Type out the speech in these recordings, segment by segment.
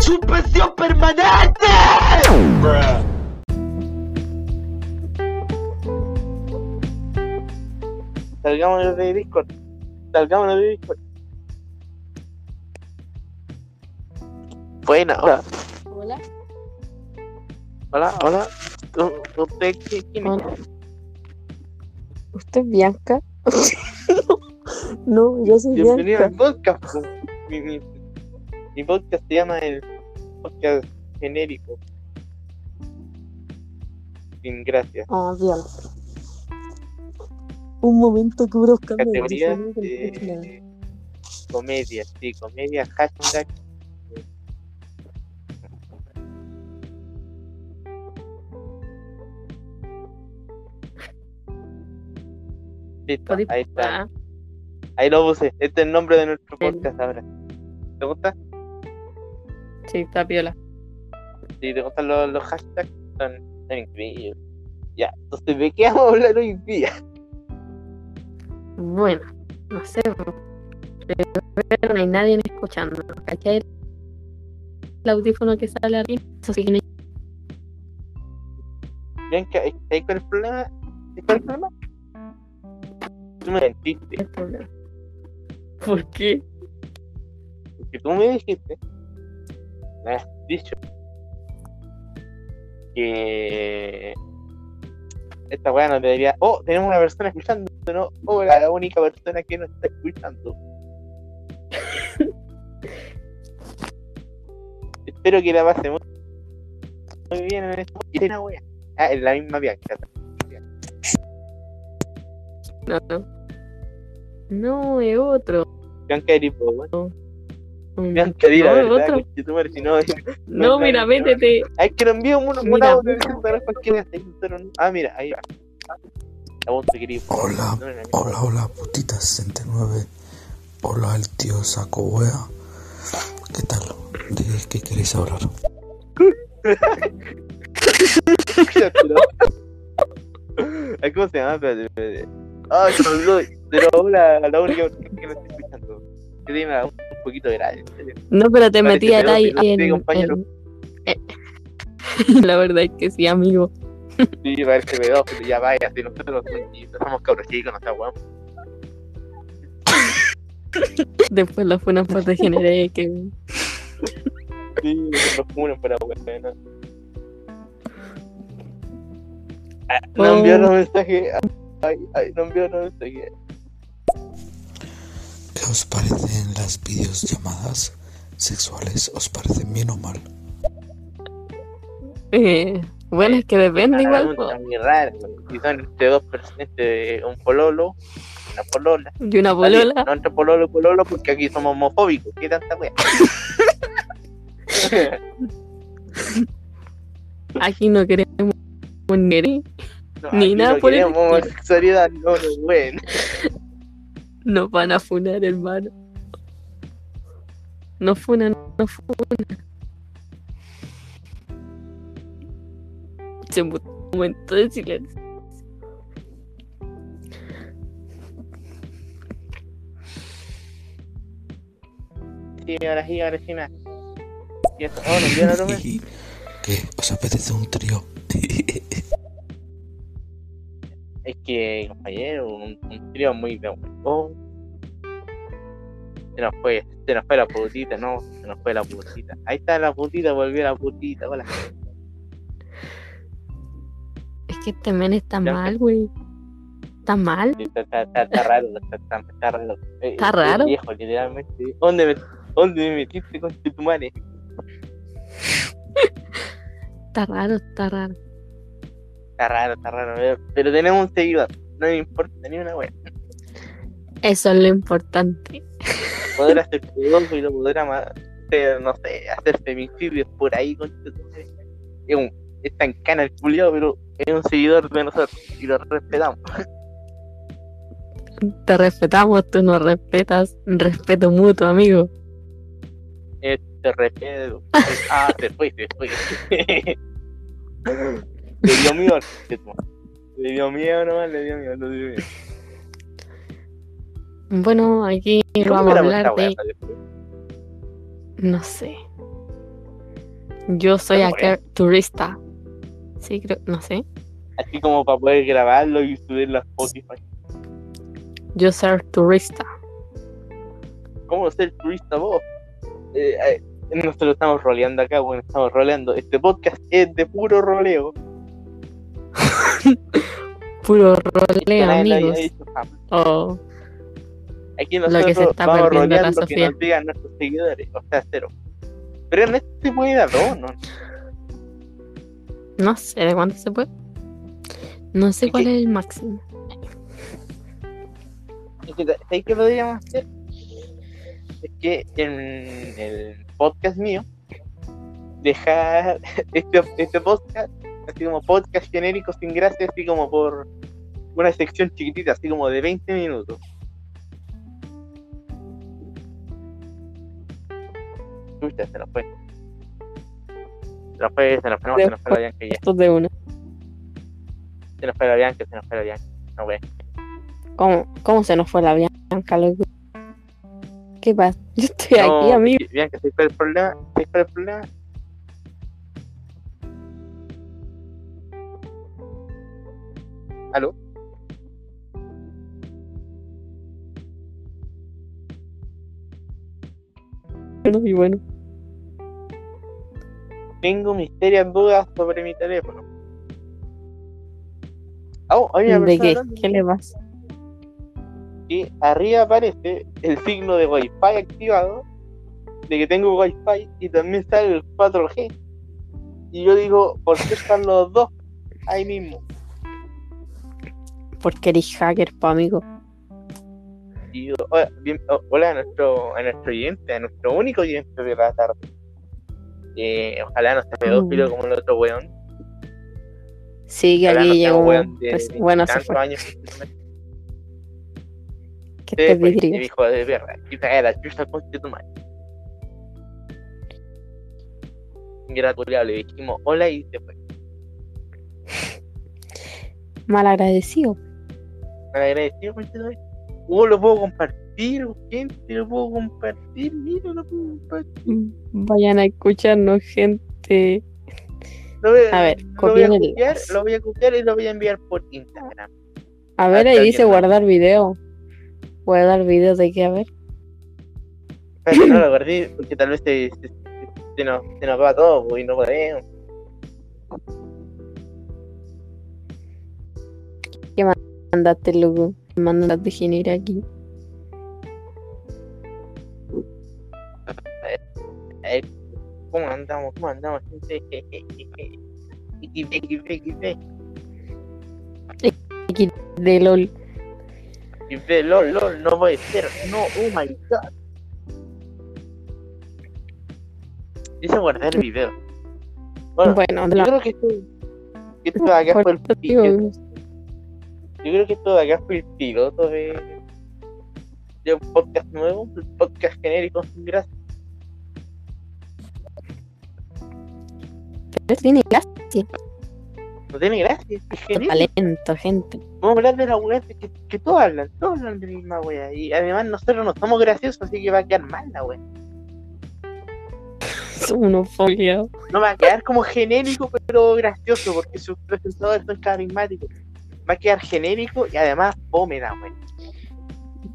¡Suspensión permanente! Salgámonos de Discord. Salgámonos de Discord. Buena, hola. Hola. Hola, hola. ¿U- ¿Usted qué- quién es? Hola. ¿Usted es Bianca? no, yo soy Bienvenido Bianca. al podcast. Mi, podcast se llama el podcast genérico. Sin gracias. Ah, bien. Un momento que buscar Categoría de comedia, sí, comedia, hashtag. Listo, ahí está. Ahí lo puse. Este es el nombre de nuestro podcast ahora. ¿Te gusta? Sí, está piola. Si te gustan los, los hashtags, son, son increíbles. Ya, entonces, ¿de qué vamos a hablar hoy día? Bueno, no sé. Pero no hay nadie escuchando. ¿Cachai? El audífono que sale arriba. Eso sí que no hay ¿ahí cuál es el problema? ¿Ahí cuál es el problema? Tú me mentiste. ¿Por qué? Porque tú me dijiste, me has dicho que esta weá no debería. Oh, tenemos una persona escuchando, ¿no? Oh, la, la única persona que nos está escuchando. Espero que la pase muy, muy bien en esta y una wea. Ah, es la misma Bianca. No, no. No, es otro. Bianca vos, Un- Bianca, di la no, es verdad, otro. conchetumare, si no. No, mira, métete. Hay que lo envío un, un Mira. Ah, mira, ahí va. La. Hola, hola, hola, putita 69. Hola, el tío Saco Wea. ¿Qué tal? ¿De qué queréis hablar? Ay, ¿Cómo se llama? Espérate, espérate. Ah, se me olvidó. Pero la, la única que me está escuchando. Que tiene un poquito grave. en. No, pero te Parece metí ahí, en, en- eh, La verdad es que sí, amigo. Sí, parece pedófilo. Ya vaya, si nosotros somos cabros chicos, no está guapo. Después la fue una parte generé que. Sí, nos funan para bueno. Ah, no Oh. envió los mensajes. Ay, ay, no envió los mensajes. ¿Qué os parecen las videollamadas sexuales? ¿Os parecen bien o mal? Eh, bueno, es que depende Una igual. muy rara. Si son entre dos personas, entre un pololo, una polola. Y una Así, bolola. No entre pololo y pololo porque aquí somos homofóbicos. ¿Qué tanta wea? Aquí no queremos ni No, Ni aquí nada no por el queremos estilo. homosexualidad, no, no, bueno. Nos van a funar, hermano. No funan, no funan. Se mutó un momento de silencio. Sí, ahora sí, ahora sí más. Y oh, no otro mensaje. ¿Qué? ¿Os apetece un trío? Es que, compañero, un, un trío muy de. Se nos fue, se nos fue la putita, no, se nos fue la putita. Ahí está la putita, volvió la putita, hola. Es que este men está Ya. mal, güey. Está mal. Está, está, está, está raro, está, está, está raro. Eh, ¿Está eh, raro? Viejo, literalmente. ¿Dónde me, dónde me metiste con tu madre? Está raro, está raro. Está raro, está raro. Pero, pero tenemos un seguidor, no me importa ni una wea. Eso es lo importante. Poder hacer pedófilo, poder amar, hacer, no sé, hacer femicidios por ahí con. Es un, está en cana el culiao, pero es un seguidor de nosotros y lo respetamos. Te respetamos, tú nos respetas. Respeto mutuo, amigo. Te respeto. Ah, se fue, se fue. Le dio miedo al. Le dio miedo nomás, le dio miedo, le dio miedo. Bueno, aquí ¿Cómo vamos a hablar de. No sé. Yo soy acá turista. Sí, creo, no sé. Así como para poder grabarlo y subirlo a Spotify. Yo soy turista. ¿Cómo ser turista vos? Eh, eh, nosotros estamos roleando acá, bueno, estamos roleando. Este podcast es de puro roleo. Puro había amigos. jamás. Oh, Aquí Lo que nosotros se está vamos a perdiendo rolear la lo que nos digan nuestros seguidores, o sea, cero. Pero en este se puede dar dos, ¿no? no sé de cuánto se puede. No sé ¿Y cuál es el máximo. Es que, ¿Sabes qué podríamos hacer? Es que en el podcast mío, dejar este, este podcast, así como podcast genérico sin gracia, así como por una sección chiquitita, así como de 20 minutos. Se nos fue. Se nos fue, se nos fue, no, se nos fue la Bianca ya. Esto de una. Se nos fue la Bianca, se nos fue la Bianca. No, wey. ¿Cómo, ¿Cómo se nos fue la Bianca, loco? ¿Qué pasa? Yo estoy aquí, No, amigo. Bianca, ¿sabes cuál es el problema? ¿Sabes cuál es el problema? ¿Aló? Y bueno, Tengo mis serias dudas sobre mi teléfono. Oh, hay una ¿de qué? hablando ¿Qué le pasa? que arriba aparece el signo de Wi-Fi activado, de que tengo Wi-Fi y también sale el 4G. Y yo digo, ¿por qué están los dos ahí mismo? Porque eres hacker, pa, amigo. Y yo, hola, bien- oh, hola a nuestro, a nuestro oyente, a nuestro único oyente de la tarde. Eh, ojalá no sea pedófilo Mm. como el otro weón. Sí, que Ojalá no aquí llegó. un weón de pues, bueno, se tantos fue. años. Que te pues, y vidrios. dijo de perra, la chucha con tu madre. Dijimos hola y se fue. Mal agradecido. Agradecido con madre. Oh, lo puedo compartir, gente, lo puedo compartir, mira, lo puedo compartir. Vayan a escucharnos, gente. Lo voy, A ver, lo voy a copiar, lo voy a copiar y lo voy a enviar por Instagram. A ver, Ah, ahí dice guardar video. Guardar video de qué, a ver. Pero no lo guardé porque tal vez se, se, se nos, se nos va todo y no podemos. Mandate, loco. Mandate genera aquí. Eh, ¿Cómo andamos? ¿Cómo andamos? De LOL. XP, lol, lol, no puede ser. No, oh my god. Dice guardar el video. Bueno, Bueno, de yo la creo que esto, que esto de acá fue el yo creo que esto de acá fue el piloto de, de un podcast nuevo, un podcast genérico sin gracia. pero tiene gracia. No tiene gracia, es genérico. Talento, gente. Vamos a hablar de la weá que, que todos hablan, todos hablan de la misma weá. Y además nosotros no somos graciosos, así que va a quedar mal la weá. Son unos foliados. No va a quedar como genérico, pero gracioso, porque sus presentadores son carismáticos. Va a quedar genérico y además la weá.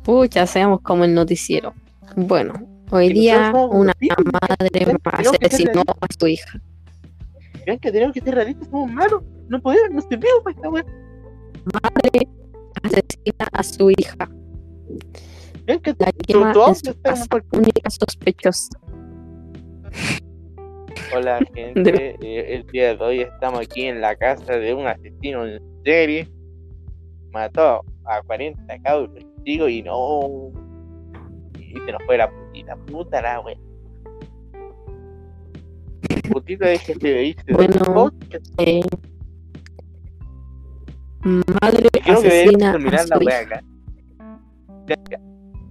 Pucha, seamos como el noticiero. Bueno, hoy Y día una madre tenemos que ser asesinó a su hija. Vean que tenemos que ser realistas, somos malos. No podemos, no servimos para esta weá. Madre asesina a su hija. Vean que La quema tu en audio su está casa. como por- Única sospechosa. Hola gente, Eh, el día de hoy estamos aquí en la casa de un asesino en serie. Mató a 40 cabros chicos y no. Y se nos fue la putita, puta la wea. Putita de que se dice Bueno. Eh, madre Creo que asesina terminar la wea acá.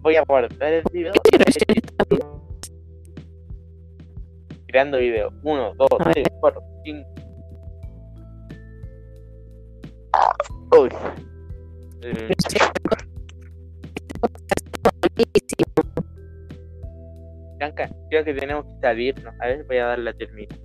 Voy a guardar el video. ¿Qué Creando video. 1, 2, A ver. 3, 4, 5. Uy. Eh, buenísimo. vean Blanca, creo que tenemos que salirnos. A ver, voy a darle a terminar.